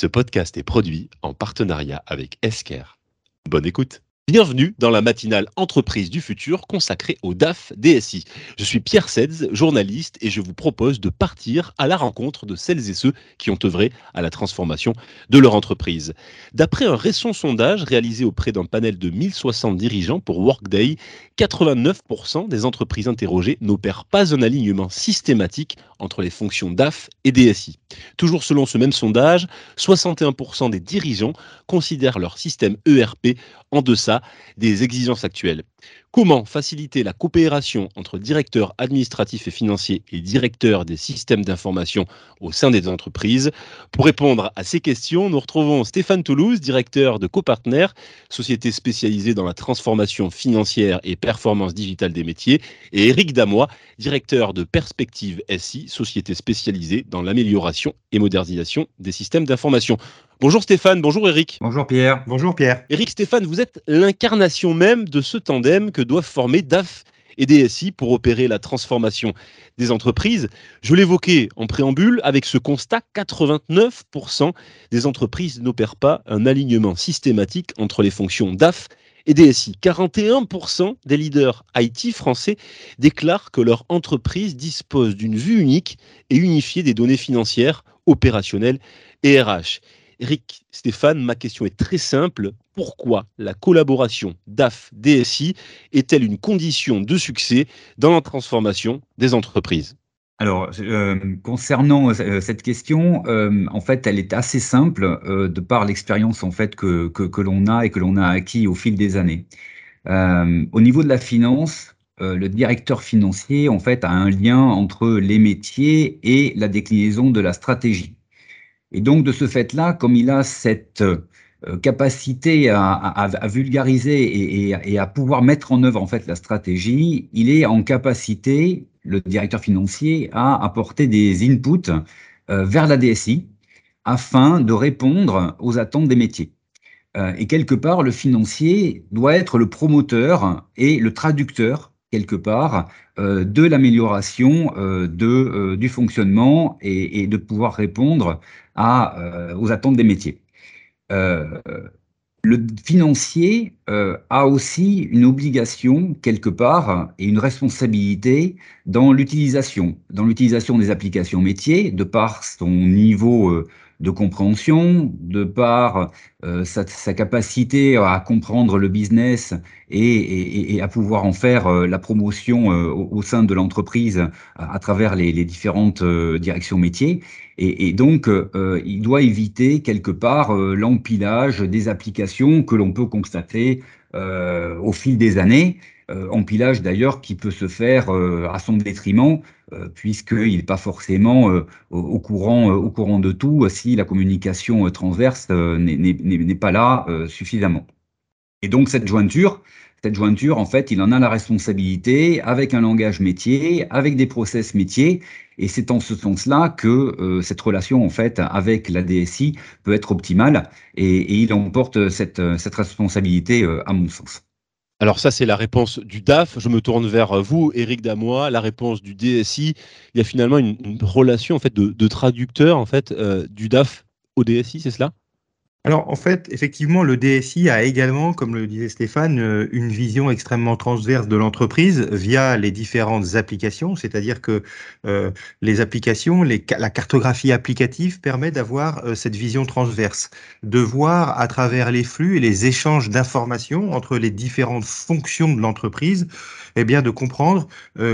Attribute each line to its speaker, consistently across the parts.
Speaker 1: Ce podcast est produit en partenariat avec Esker. Bonne écoute. Bienvenue dans la matinale Entreprise du futur consacrée au DAF DSI. Je suis Pierre Sedz, journaliste, et je vous propose de partir à la rencontre de celles et ceux qui ont œuvré à la transformation de leur entreprise. D'après un récent sondage réalisé auprès d'un panel de 1060 dirigeants pour Workday, 89% des entreprises interrogées n'opèrent pas un alignement systématique entre les fonctions DAF et DSI. Toujours selon ce même sondage, 61% des dirigeants considèrent leur système ERP en deçà des exigences actuelles. Comment faciliter la coopération entre directeurs administratifs et financiers et directeurs des systèmes d'information au sein des entreprises? Pour répondre à ces questions, nous retrouvons Stéphane Toulouse, directeur de Copartner, société spécialisée dans la transformation financière et performance digitale des métiers, et Eric Damois, directeur de Perspective SI, société spécialisée dans l'amélioration et modernisation des systèmes d'information. Bonjour Stéphane, bonjour Eric.
Speaker 2: Bonjour Pierre.
Speaker 3: Bonjour Pierre.
Speaker 1: Eric Stéphane, vous êtes l'incarnation même de ce tandem que doivent former DAF et DSI pour opérer la transformation des entreprises. Je l'évoquais en préambule, avec ce constat, 89% des entreprises n'opèrent pas un alignement systématique entre les fonctions DAF et DSI. 41% des leaders IT français déclarent que leur entreprise dispose d'une vue unique et unifiée des données financières, opérationnelles et RH. Eric Stéphane, ma question est très simple. Pourquoi la collaboration DAF-DSI est-elle une condition de succès dans la transformation des entreprises?
Speaker 2: Alors, euh, concernant euh, cette question, euh, en fait, elle est assez simple de par l'expérience en fait que, l'on a et que l'on a acquis au fil des années. au niveau de la finance, le directeur financier en fait a un lien entre les métiers et la déclinaison de la stratégie. Et donc, de ce fait-là, comme il a cette euh, capacité à, vulgariser et, à pouvoir mettre en œuvre en fait la stratégie, il est en capacité, le directeur financier, à apporter des inputs euh, vers la DSI afin de répondre aux attentes des métiers. Euh, et quelque part, le financier doit être le promoteur et le traducteur quelque part de l'amélioration de du fonctionnement et, de pouvoir répondre euh, aux attentes des métiers. Euh, le financier euh, a aussi une obligation quelque part et une responsabilité dans l'utilisation, dans l'utilisation des applications métiers, de par son niveau de compréhension, de par euh, sa, capacité à comprendre le business et, à pouvoir en faire euh, la promotion euh, au, sein de l'entreprise à, travers les, différentes directions métiers. Et donc, il doit éviter quelque part l'empilage des applications que l'on peut constater au fil des années. Euh, empilage d'ailleurs qui peut se faire euh, à son détriment, euh, puisqu'il n'est pas forcément au, courant, au courant de tout si la communication transverse n'est pas là suffisamment. Et donc cette jointure, cette jointure, en fait, il en a la responsabilité avec un langage métier, avec des process métiers, et c'est en ce sens-là que cette relation, en fait, avec la DSI peut être optimale, et, il emporte cette, cette responsabilité, à mon sens.
Speaker 1: Alors ça, c'est la réponse du DAF. Je me tourne vers vous, Éric Damois. La réponse du DSI. Il y a finalement une, relation en fait de, traducteur en fait euh, du DAF au DSI, c'est cela?
Speaker 3: Alors en fait, effectivement, le DSI a également, comme le disait Stéphane, euh, une vision extrêmement transverse de l'entreprise via les différentes applications, c'est-à-dire que euh, les applications, la cartographie applicative permet d'avoir euh, cette vision transverse, de voir à travers les flux et les échanges d'informations entre les différentes fonctions de l'entreprise, eh bien de comprendre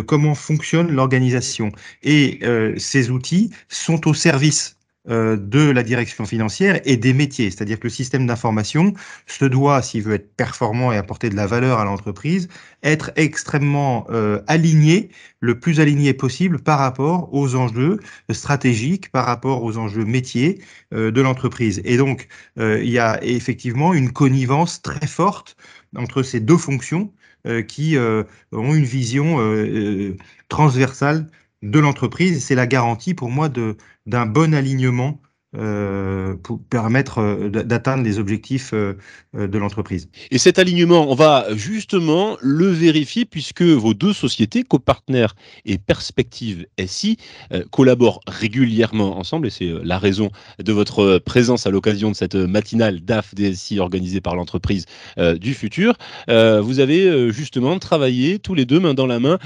Speaker 3: comment fonctionne l'organisation. Et ces outils sont au service de la direction financière et des métiers. C'est-à-dire que le système d'information se doit, s'il veut être performant et apporter de la valeur à l'entreprise, être extrêmement euh, aligné, le plus aligné possible par rapport aux enjeux stratégiques, par rapport aux enjeux métiers euh, de l'entreprise. Et donc, il y a effectivement une connivence très forte entre ces deux fonctions qui ont une vision transversale de l'entreprise. C'est la garantie pour moi d'un bon alignement euh, pour permettre euh, d'atteindre les objectifs euh, de l'entreprise.
Speaker 1: Et cet alignement, on va justement le vérifier puisque vos deux sociétés, Copartner et Perspective SI, collaborent régulièrement ensemble et c'est la raison de votre présence à l'occasion de cette matinale DAF DSI organisée par l'entreprise du futur. vous avez justement travaillé tous les deux main dans la main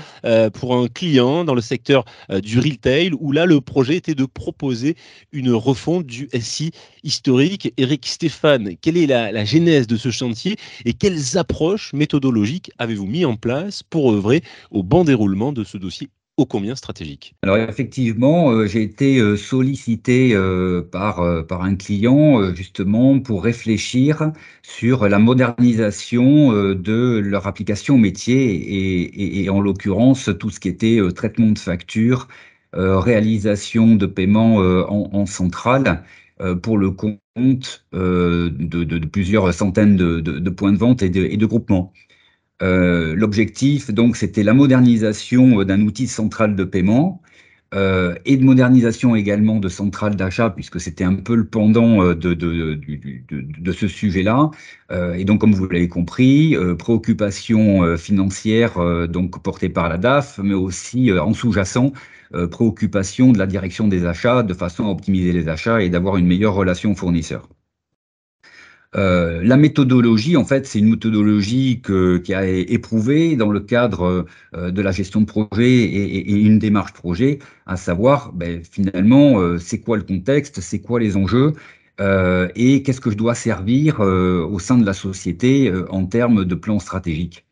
Speaker 1: pour un client dans le secteur du retail où là le projet était de proposer une refonte du SI historique. Eric Stéphane, quelle est la, genèse de ce chantier et quelles approches méthodologiques avez-vous mis en place pour œuvrer au bon déroulement de ce dossier ô combien stratégique?
Speaker 2: Alors effectivement, euh, j'ai été euh, sollicité euh, par, par un client justement pour réfléchir sur la modernisation de leur application métier et, en l'occurrence tout ce qui était traitement de factures, euh, réalisation de paiements euh, en, centrale euh, pour le compte de, plusieurs centaines de, points de vente et de, groupements. L'objectif, donc, c'était la modernisation d'un outil central de paiement euh, et de modernisation également de centrales d'achat, puisque c'était un peu le pendant euh, de, ce sujet-là. Euh, et donc, comme vous l'avez compris, euh, préoccupation financière donc portée par la DAF, mais aussi en sous-jacent, préoccupation de la direction des achats de façon à optimiser les achats et d'avoir une meilleure relation fournisseur. Euh, la méthodologie, en fait, c'est une méthodologie qui a éprouvé dans le cadre euh, de la gestion de projet et, une démarche projet, à savoir, ben, finalement, euh, c'est quoi le contexte, c'est quoi les enjeux, et qu'est-ce que je dois servir au sein de la société en termes de plan stratégique.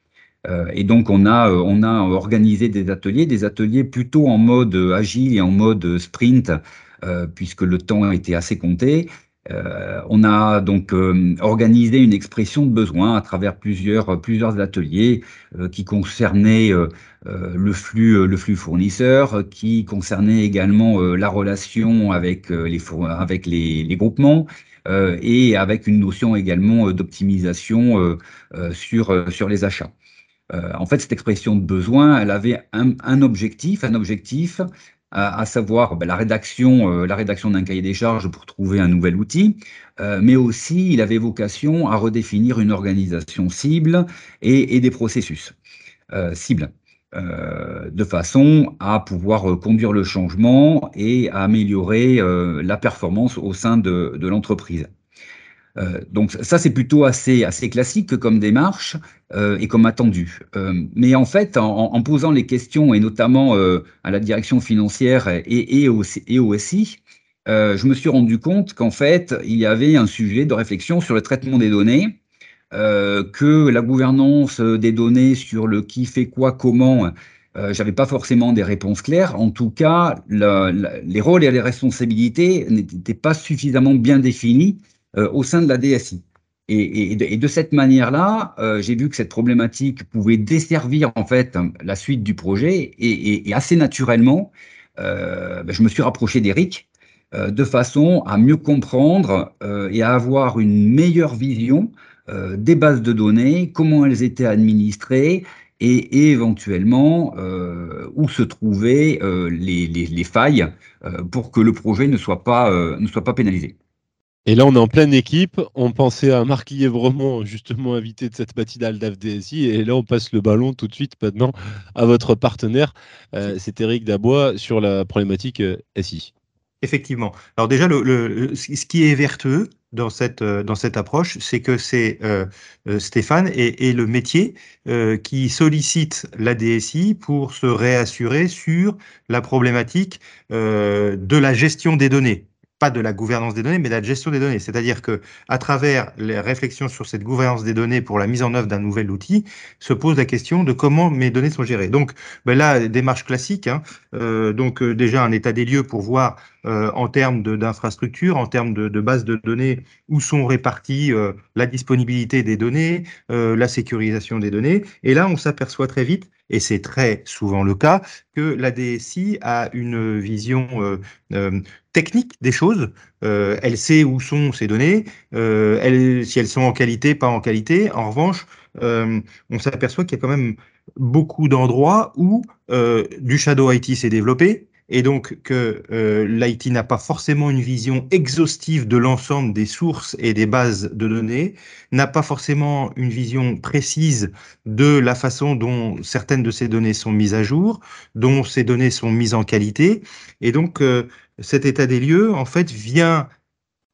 Speaker 2: et donc, on a organisé des ateliers, des ateliers plutôt en mode agile et en mode sprint, puisque le temps a été assez compté. Euh, on a donc euh, organisé une expression de besoin à travers plusieurs, ateliers euh, qui concernaient le, flux, fournisseur, qui concernaient également la relation avec les, groupements et avec une notion également d'optimisation sur, les achats. en fait, cette expression de besoin, elle avait un objectif, un objectif à, savoir ben, la rédaction, euh, rédaction d'un cahier des charges pour trouver un nouvel outil, euh, mais aussi il avait vocation à redéfinir une organisation cible et, des processus euh, cibles. de façon à pouvoir conduire le changement et à améliorer la performance au sein de l'entreprise. Euh, donc ça, c'est plutôt assez, classique comme démarche euh, et comme attendu. Euh, mais en fait, en, posant les questions, et notamment à la direction financière et, et, au, SI, je me suis rendu compte qu'en fait, il y avait un sujet de réflexion sur le traitement des données, que la gouvernance des données sur le qui fait quoi, comment, j'avais pas forcément des réponses claires. En tout cas, les rôles et les responsabilités n'étaient pas suffisamment bien définis au sein de la DSI. Et, de, cette manière-là, euh, j'ai vu que cette problématique pouvait desservir en fait la suite du projet et, assez naturellement, euh, ben, je me suis rapproché d'Eric de façon à mieux comprendre et à avoir une meilleure vision des bases de données, comment elles étaient administrées et, éventuellement où se trouvaient les, les, failles pour que le projet ne soit pas, ne soit pas pénalisé.
Speaker 1: Et là, on est en pleine équipe. On pensait à Marc Lièvremont, justement invité de cette matinale d'AFDSI. Et là, on passe le ballon tout de suite maintenant à votre partenaire. Euh, c'est Eric Dabois sur la problématique euh, SI.
Speaker 3: Effectivement. Alors déjà, le, ce qui est vertueux dans cette, euh, dans cette approche, c'est que c'est Stéphane et, le métier qui sollicite la DSI pour se réassurer sur la problématique de la gestion des données pas de la gouvernance des données, mais de la gestion des données. C'est-à-dire que, à travers les réflexions sur cette gouvernance des données pour la mise en œuvre d'un nouvel outil, se pose la question de comment mes données sont gérées. Donc, ben là, démarche classique. Hein, euh, donc, euh, déjà un état des lieux pour voir euh, en termes d'infrastructure, en termes de, bases de données, où sont réparties euh, la disponibilité des données, euh, la sécurisation des données. Et là, on s'aperçoit très vite, et c'est très souvent le cas, que la DSI a une vision technique des choses. elle sait où sont ces données, si elles sont en qualité, pas en qualité. En revanche, on s'aperçoit qu'il y a quand même beaucoup d'endroits où du shadow IT s'est développé, et donc que euh, l'IT n'a pas forcément une vision exhaustive de l'ensemble des sources et des bases de données, n'a pas forcément une vision précise de la façon dont certaines de ces données sont mises à jour, dont ces données sont mises en qualité, et donc euh, cet état des lieux, en fait, vient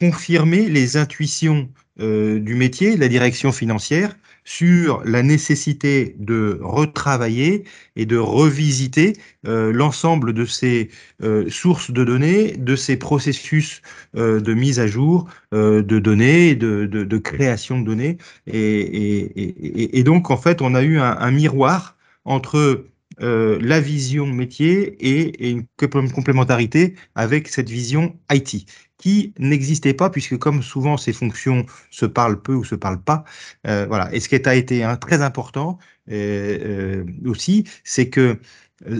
Speaker 3: confirmer les intuitions euh, du métier, la direction financière, sur la nécessité de retravailler et de revisiter euh, l'ensemble de ces euh, sources de données, de ces processus euh, de mise à jour de données, de, de, création de données. Et, et, et, donc, en fait, on a eu un miroir entre la vision métier et, une complémentarité avec cette vision IT qui n'existait pas, puisque comme souvent ces fonctions se parlent peu ou se parlent pas, euh, voilà. Et ce qui a été hein, très important euh, euh, aussi, c'est que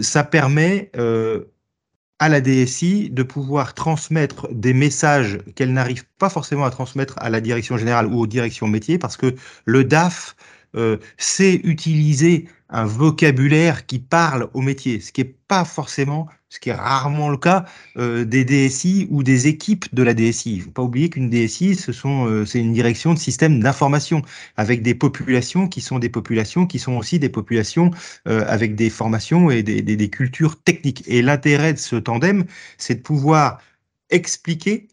Speaker 3: ça permet à la DSI de pouvoir transmettre des messages qu'elle n'arrive pas forcément à transmettre à la direction générale ou aux directions métiers, parce que le DAF sait utiliser un vocabulaire qui parle au métier, ce qui n'est pas forcément ce qui est rarement le cas euh, des DSI ou des équipes de la DSI. Il ne faut pas oublier qu'une DSI, euh, c'est une direction de système d'information avec des populations qui sont des populations qui sont aussi des populations euh, avec des formations et des, des cultures techniques. Et l'intérêt de ce tandem, c'est de pouvoir expliquer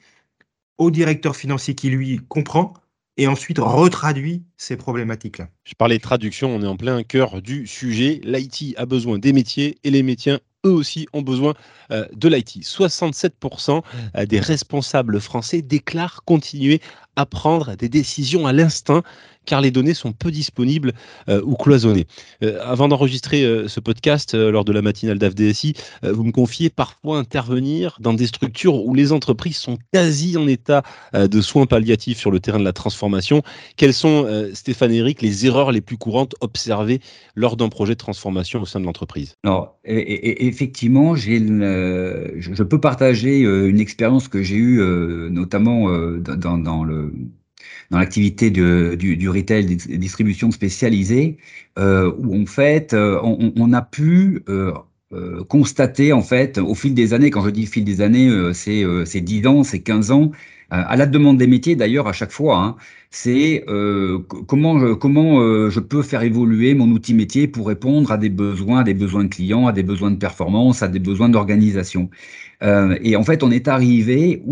Speaker 3: au directeur financier qui lui comprend et ensuite retraduit ces problématiques-là.
Speaker 1: Je parlais de traduction, on est en plein cœur du sujet. L'IT a besoin des métiers et les métiers eux aussi ont besoin euh, de l'IT. 67% euh, des responsables français déclarent continuer à prendre des décisions à l'instinct car les données sont peu disponibles euh, ou cloisonnées. avant d'enregistrer ce podcast lors de la matinale d'AFDSI, vous me confiez parfois intervenir dans des structures où les entreprises sont quasi en état de soins palliatifs sur le terrain de la transformation. Quelles sont, Stéphane Eric, les erreurs les plus courantes observées lors d'un projet de transformation au sein de l'entreprise?
Speaker 2: Alors, effectivement, j'ai je, peux partager euh, une expérience que j'ai eue euh, notamment euh, dans, l'activité du, retail distribution spécialisée, où en fait on, a pu constater en fait au fil des années, quand je dis fil des années, c'est 10 ans, c'est 15 ans, à la demande des métiers d'ailleurs à chaque fois, hein, c'est euh, comment, euh, je peux faire évoluer mon outil métier pour répondre à des besoins, à des besoins de clients, à des besoins de performance, à des besoins d'organisation. Euh, et en fait, on est arrivé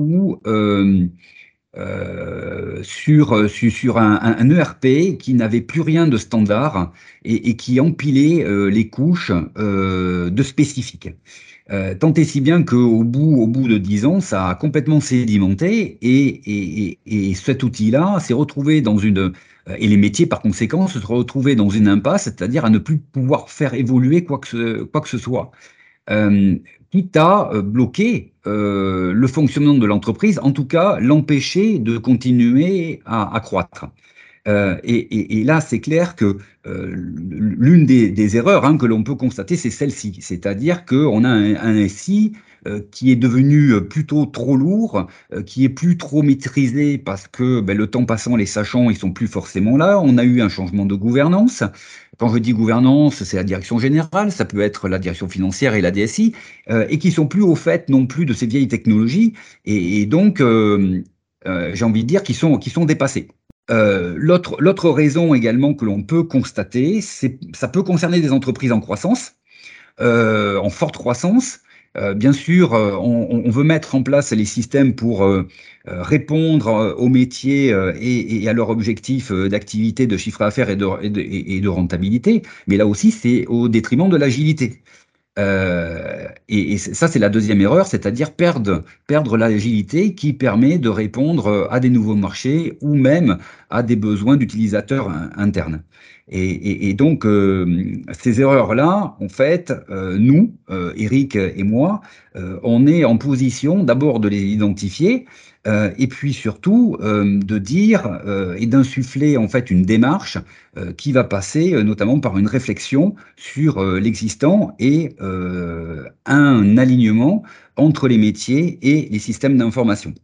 Speaker 2: sur, un, ERP qui n'avait plus rien de standard et qui empilait les couches de spécifiques. Euh, tant et si bien qu'au bout, au bout de dix ans, ça a complètement sédimenté et, et, et, cet outil-là s'est retrouvé dans une euh, et les métiers par conséquent se sont retrouvés dans une impasse, c'est-à-dire à ne plus pouvoir faire évoluer quoi que ce, quoi que ce soit. Euh, quitte à euh, bloquer euh, le fonctionnement de l'entreprise, en tout cas l'empêcher de continuer à, à croître. Euh, et, là, c'est clair que euh, l'une des, erreurs hein, que l'on peut constater, c'est celle-ci. C'est-à-dire qu'on a un, SI euh, qui est devenu plutôt trop lourd, qui est plus trop maîtrisé parce que ben, le temps passant, les sachants, ils sont plus forcément là. On a eu un changement de gouvernance. Quand je dis gouvernance, c'est la direction générale, ça peut être la direction financière et la DSI, et qui sont plus au fait non plus de ces vieilles technologies, et, donc j'ai envie de dire qu'ils sont, qui sont dépassés. Euh, L'autre raison également que l'on peut constater, c'est ça peut concerner des entreprises en croissance, euh, en forte croissance. Euh, bien sûr, euh, on, on, veut mettre en place les systèmes pour répondre aux métiers et, et, à leurs objectifs d'activité, de chiffre d'affaires et, et de rentabilité, mais là aussi, c'est au détriment de l'agilité. Euh, et, ça, c'est la deuxième erreur, c'est-à-dire perdre, perdre l'agilité qui permet de répondre à des nouveaux marchés ou même à des besoins d'utilisateurs internes. Et, donc, euh, ces erreurs-là, en fait, euh, nous, Eric et moi, on est en position d'abord de les identifier, euh, et puis surtout euh, de dire euh, et d'insuffler en fait une démarche qui va passer notamment par une réflexion sur l'existant et un alignement entre les métiers et les systèmes d'information.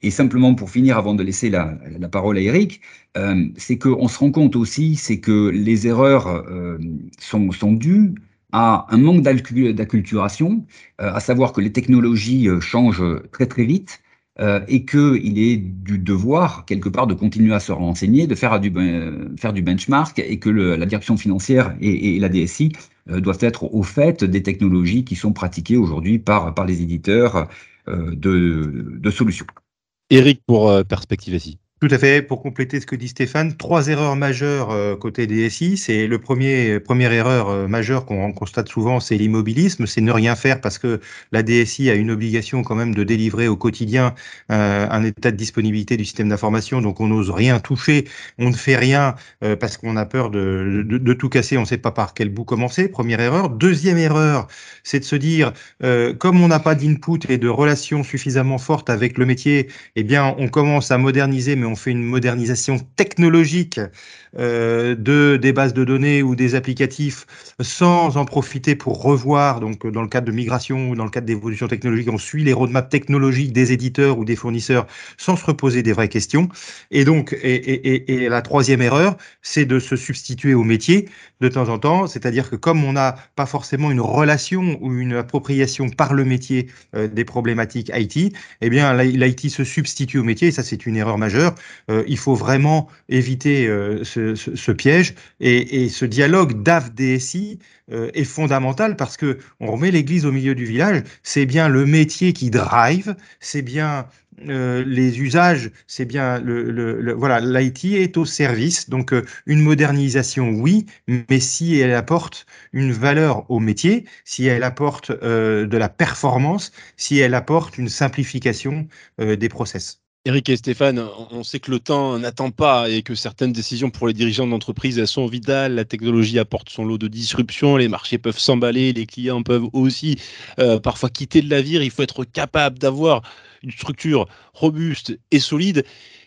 Speaker 2: Et simplement pour finir, avant de laisser la, parole à Eric, c'est qu'on se rend compte aussi, c'est que les erreurs sont dues à un manque d'acculturation, à savoir que les technologies changent très très vite euh, et qu'il est du devoir, quelque part, de continuer à se renseigner, de faire du, ben, faire du benchmark, et que la direction financière et, la DSI euh, doivent être au fait des technologies qui sont pratiquées aujourd'hui par, les éditeurs euh, de, de solutions.
Speaker 1: Eric, pour euh, Perspective ici.
Speaker 3: Tout à fait. Pour compléter ce que dit Stéphane, trois erreurs majeures euh, côté DSI. C'est le premier première erreur euh, majeure qu'on constate souvent, c'est l'immobilisme, c'est ne rien faire parce que la DSI a une obligation quand même de délivrer au quotidien euh, un état de disponibilité du système d'information. Donc on n'ose rien toucher, on ne fait rien parce qu'on a peur de, de, de, tout casser. On ne sait pas par quel bout commencer. Première erreur. Deuxième erreur, c'est de se dire comme on n'a pas d'input et de relations suffisamment fortes avec le métier, eh bien on commence à moderniser, mais on fait une modernisation technologique euh, de des bases de données ou des applicatifs sans en profiter pour revoir. Donc, dans le cadre de migration ou dans le cadre d'évolution technologique, on suit les roadmaps technologiques des éditeurs ou des fournisseurs sans se reposer des vraies questions. Et donc, et, et, la troisième erreur, c'est de se substituer au métier de temps en temps. C'est-à-dire que comme on n'a pas forcément une relation ou une appropriation par le métier euh, des problématiques IT, eh bien, l'IT se substitue au métier. Et ça, c'est une erreur majeure. Euh, il faut vraiment éviter euh, ce, ce, piège et, ce dialogue DAF-DSI euh, est fondamental parce que on remet l'église au milieu du village. C'est bien le métier qui drive, c'est bien euh, les usages, c'est bien le, voilà, l'IT est au service. Donc euh, une modernisation, oui, mais si elle apporte une valeur au métier, si elle apporte de la performance, si elle apporte une simplification des process.
Speaker 1: Eric et Stéphane, on sait que le temps n'attend pas et que certaines décisions pour les dirigeants d'entreprise sont vitales. La technologie apporte son lot de disruptions, les marchés peuvent s'emballer, les clients peuvent aussi euh, parfois quitter le navire. Il faut être capable d'avoir une structure robuste et solide.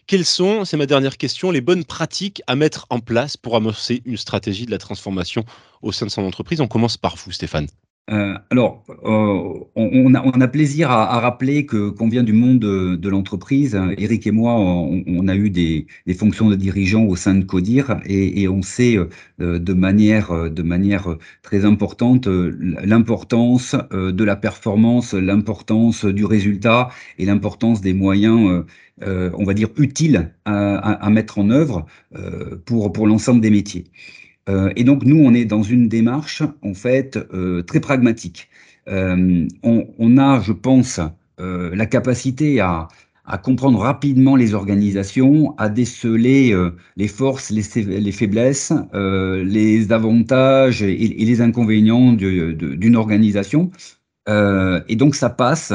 Speaker 1: Quelles sont, c'est ma dernière question, les bonnes pratiques à mettre en place pour amorcer une stratégie de la transformation au sein de son entreprise? On commence par vous, Stéphane.
Speaker 2: Euh, alors, euh, on, a, plaisir à, rappeler que qu'on vient du monde de, l'entreprise. Eric et moi, on, a eu des, fonctions de dirigeants au sein de Codir et, on sait euh, de manière très importante l'importance de la performance, l'importance du résultat et l'importance des moyens. on va dire utiles à, mettre en œuvre pour l'ensemble des métiers. Euh, et donc, nous, on est dans une démarche, en fait, euh, très pragmatique. Euh, on, on, a, je pense, euh, la capacité à, à, comprendre rapidement les organisations, à déceler euh, les forces, les, les faiblesses, les avantages et, les inconvénients d'une organisation. et donc, ça passe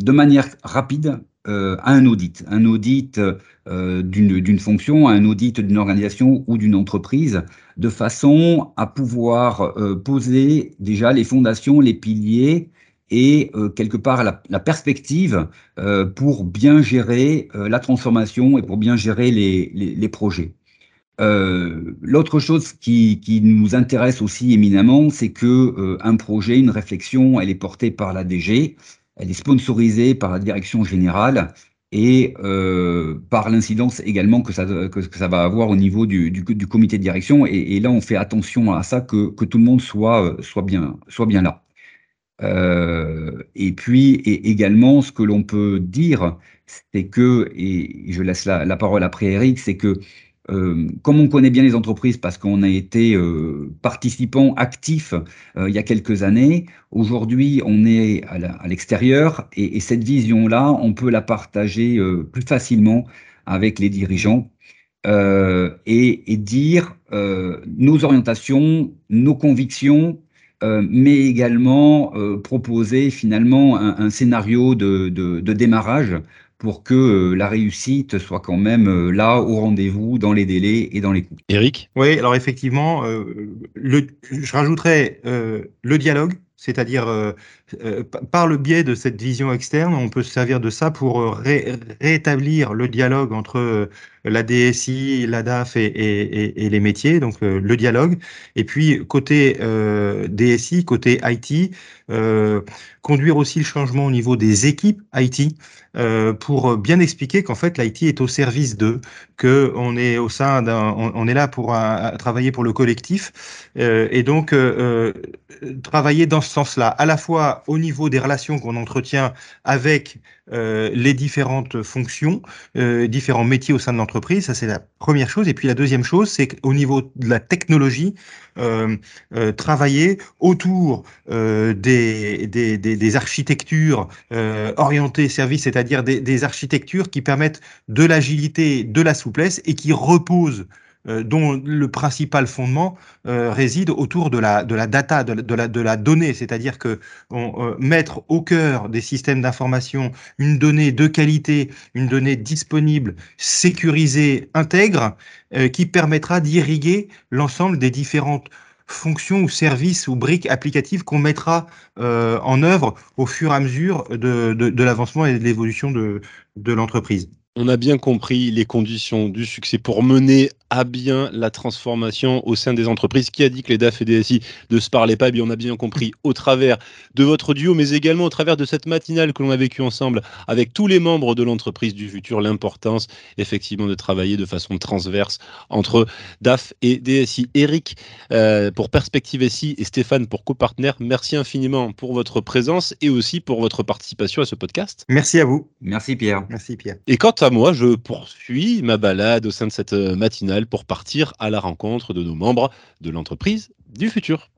Speaker 2: de manière rapide euh, à un audit, un audit euh, d'une fonction, un audit d'une organisation ou d'une entreprise, de façon à pouvoir euh, poser déjà les fondations, les piliers et euh, quelque part la, perspective euh, pour bien gérer euh, la transformation et pour bien gérer les, les, les projets. L'autre chose qui, qui, nous intéresse aussi éminemment, c'est que un projet, une réflexion, elle est portée par la DG, elle est sponsorisée par la direction générale et euh, par l'incidence également que ça, que, ça va avoir au niveau du, du, comité de direction. Et, là, on fait attention à ça, que, que tout le monde soit, soit, bien, soit bien là. Euh, et puis et également, ce que l'on peut dire, c'est que, et je laisse la, la parole après Eric, c'est que euh, comme on connaît bien les entreprises parce qu'on a été euh, participant actif euh, il y a quelques années, aujourd'hui on est à l'extérieur et, et, cette vision-là, on peut la partager euh, plus facilement avec les dirigeants et, dire nos orientations, nos convictions, mais également proposer finalement un, scénario de démarrage pour que euh, la réussite soit quand même euh, là au rendez-vous dans les délais et dans les coûts.
Speaker 1: Eric
Speaker 3: Oui, alors effectivement, euh, le, je rajouterais euh, le dialogue, c'est-à-dire euh, euh, par le biais de cette vision externe, on peut se servir de ça pour euh, rétablir le dialogue entre la DSI, la DAF et, les métiers, donc le dialogue. Et puis côté DSI, côté IT, conduire aussi le changement au niveau des équipes IT pour bien expliquer qu'en fait l'IT est au service d'eux, que on est au sein d'un, on, est là pour travailler pour le collectif et donc travailler dans ce sens-là, à la fois au niveau des relations qu'on entretient avec euh, les différentes fonctions, euh, différents métiers au sein de l'entreprise, ça c'est la première chose. Et puis la deuxième chose, c'est qu'au niveau de la technologie, euh, travailler autour des, architectures orientées services, c'est-à-dire des, architectures qui permettent de l'agilité, de la souplesse et qui reposent dont le principal fondement euh, réside autour de la, data, de la, donnée, c'est-à-dire que euh, mettre au cœur des systèmes d'information une donnée de qualité, une donnée disponible, sécurisée, intègre, qui permettra d'irriguer l'ensemble des différentes fonctions ou services ou briques applicatives qu'on mettra en œuvre au fur et à mesure de, l'avancement et de l'évolution de l'entreprise.
Speaker 1: On a bien compris les conditions du succès pour mener à bien la transformation au sein des entreprises. Qui a dit que les DAF et DSI ne se parlaient pas? Eh bien, On a bien compris au travers de votre duo, mais également au travers de cette matinale que l'on a vécue ensemble avec tous les membres de l'entreprise du futur, l'importance effectivement de travailler de façon transverse entre DAF et DSI. Eric euh, pour Perspective SI et Stéphane pour copartner, merci infiniment pour votre présence et aussi pour votre participation à ce podcast.
Speaker 3: Merci à vous.
Speaker 2: Merci Pierre.
Speaker 3: Merci Pierre.
Speaker 1: Et quant moi, je poursuis ma balade au sein de cette matinale pour partir à la rencontre de nos membres de l'entreprise du futur.